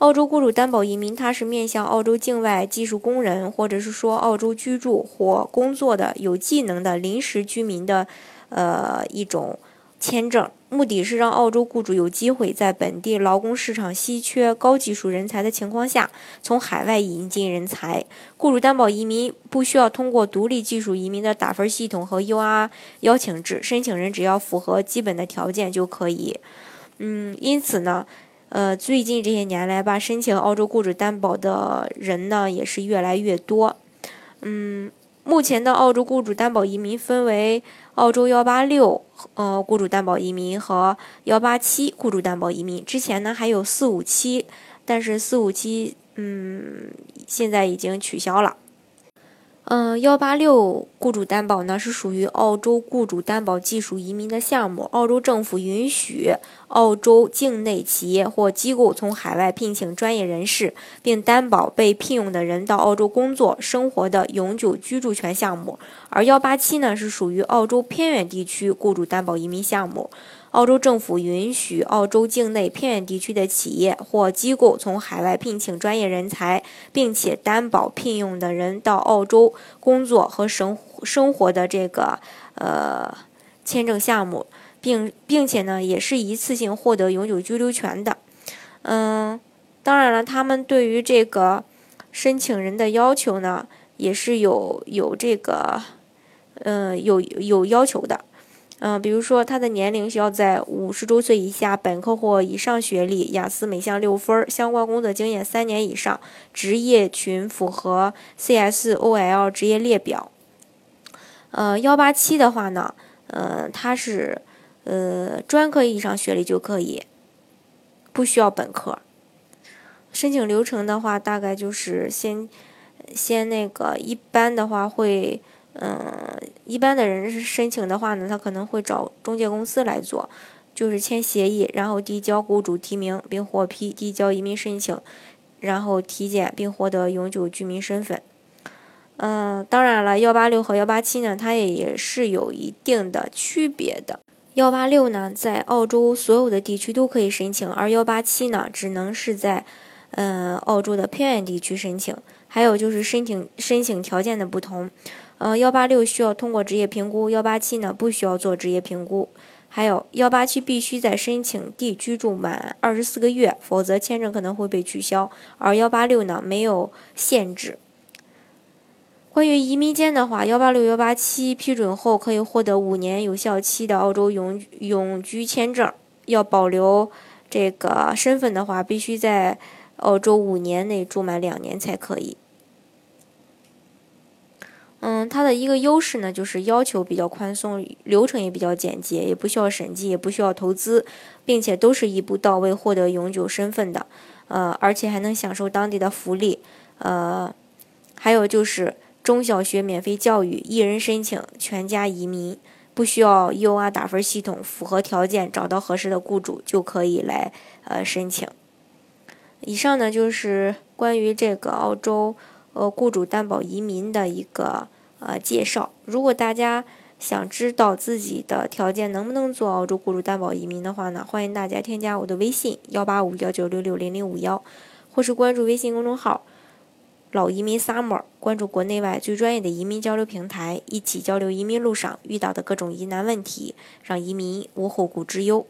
澳洲雇主担保移民，它是面向澳洲境外技术工人，或者是说澳洲居住或工作的有技能的临时居民的，呃一种签证。目的是让澳洲雇主有机会在本地劳工市场稀缺高技术人才的情况下，从海外引进人才。雇主担保移民不需要通过独立技术移民的打分系统和 UR 邀请制，申请人只要符合基本的条件就可以。嗯，因此呢。呃，最近这些年来吧，申请澳洲雇主担保的人呢也是越来越多。嗯，目前的澳洲雇主担保移民分为澳洲幺八六呃雇主担保移民和幺八七雇主担保移民。之前呢还有四五七，但是四五七嗯现在已经取消了。嗯，幺八六雇主担保呢是属于澳洲雇主担保技术移民的项目。澳洲政府允许澳洲境内企业或机构从海外聘请专业人士，并担保被聘用的人到澳洲工作生活的永久居住权项目。而幺八七呢是属于澳洲偏远地区雇主担保移民项目。澳洲政府允许澳洲境内偏远地区的企业或机构从海外聘请专业人才，并且担保聘用的人到澳洲工作和生生活的这个呃签证项目，并并且呢也是一次性获得永久居留权的。嗯，当然了，他们对于这个申请人的要求呢，也是有有这个嗯有有要求的。嗯，比如说他的年龄需要在五十周岁以下，本科或以上学历，雅思每项六分，相关工作经验三年以上，职业群符合 CSOL 职业列表。呃，幺八七的话呢，呃，他是呃专科以上学历就可以，不需要本科。申请流程的话，大概就是先先那个一般的话会。嗯，一般的人申请的话呢，他可能会找中介公司来做，就是签协议，然后递交雇主提名并获批，递交移民申请，然后体检并获得永久居民身份。嗯，当然了，幺八六和幺八七呢，它也也是有一定的区别的。幺八六呢，在澳洲所有的地区都可以申请，而幺八七呢，只能是在嗯澳洲的偏远地区申请。还有就是申请申请条件的不同。呃，幺八六需要通过职业评估，幺八七呢不需要做职业评估。还有幺八七必须在申请地居住满二十四个月，否则签证可能会被取消。而幺八六呢没有限制。关于移民间的话，幺八六、幺八七批准后可以获得五年有效期的澳洲永永居签证。要保留这个身份的话，必须在澳洲五年内住满两年才可以。嗯，它的一个优势呢，就是要求比较宽松，流程也比较简洁，也不需要审计，也不需要投资，并且都是一步到位获得永久身份的，呃，而且还能享受当地的福利，呃，还有就是中小学免费教育，一人申请，全家移民，不需要 UR 打分系统，符合条件找到合适的雇主就可以来呃申请。以上呢就是关于这个澳洲。呃，雇主担保移民的一个呃介绍。如果大家想知道自己的条件能不能做澳洲雇主担保移民的话呢，欢迎大家添加我的微信幺八五幺九六六零零五幺，或是关注微信公众号“老移民 summer”，关注国内外最专业的移民交流平台，一起交流移民路上遇到的各种疑难问题，让移民无后顾之忧。